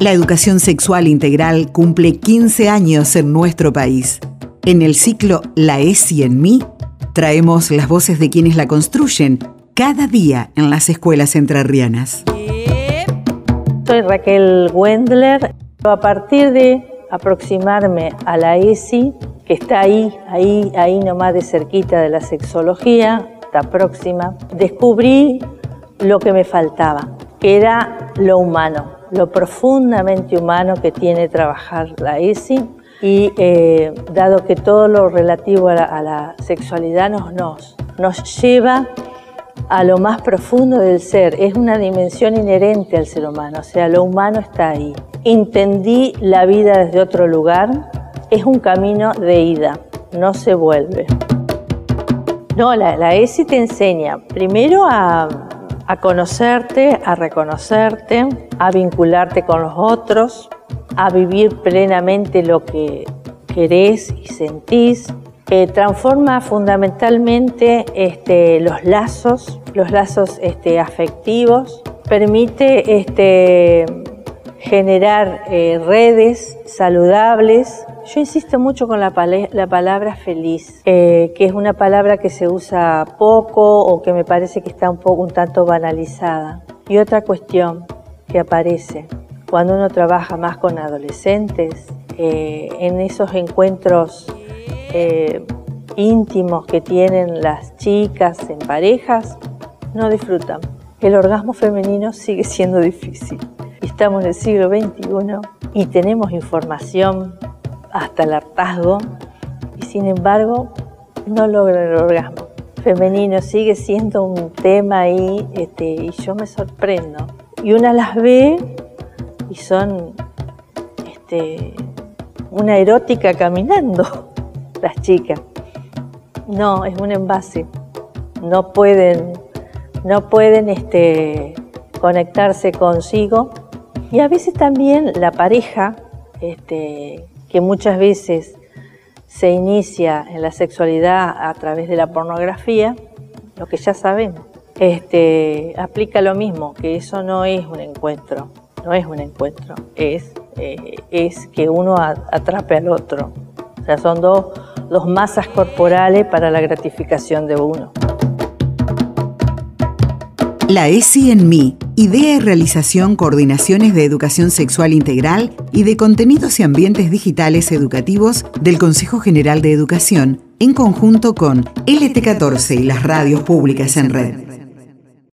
La educación sexual integral cumple 15 años en nuestro país. En el ciclo La ESI en mí, traemos las voces de quienes la construyen cada día en las escuelas entrerrianas. Soy Raquel Wendler. A partir de aproximarme a la ESI, que está ahí, ahí, ahí nomás de cerquita de la sexología, está próxima, descubrí lo que me faltaba, que era lo humano lo profundamente humano que tiene trabajar la ESI y eh, dado que todo lo relativo a la, sexualidad nos, nos, lleva a lo más profundo del ser, es una dimensión inherente al ser humano, o sea, lo humano está ahí. Entendí la vida desde otro lugar, es un camino de ida, no se vuelve. No, la, la ESI te enseña primero a a conocerte, a reconocerte, a vincularte con los otros, a vivir plenamente lo que querés y sentís. transforma fundamentalmente este, los lazos, los lazos este, afectivos, permite este, generar eh, redes saludables yo insisto mucho con la, palabra feliz, eh, que es una palabra que se usa poco o que me parece que está un poco un tanto banalizada. Y otra cuestión que aparece cuando uno trabaja más con adolescentes, eh, en esos encuentros íntimos que tienen las chicas en parejas, no disfrutan. El orgasmo femenino sigue siendo difícil. Estamos en el siglo XXI y tenemos información hasta el hartazgo y sin embargo no logra el orgasmo. Femenino sigue siendo un tema ahí este, y yo me sorprendo. Y una las ve y son este, una erótica caminando, las chicas. No, es un envase. No pueden, no pueden este, conectarse consigo. Y a veces también la pareja este, que muchas veces se inicia en la sexualidad a través de la pornografía, lo que ya sabemos, este, aplica lo mismo, que eso no es un encuentro, no es un encuentro, es, eh, que uno atrape al otro. O sea, son dos, dos masas corporales para la gratificación de uno. La ESI en mí, idea y realización coordinaciones de educación sexual integral y de contenidos y ambientes digitales educativos del Consejo General de Educación, en conjunto con LT14 y las radios públicas en red.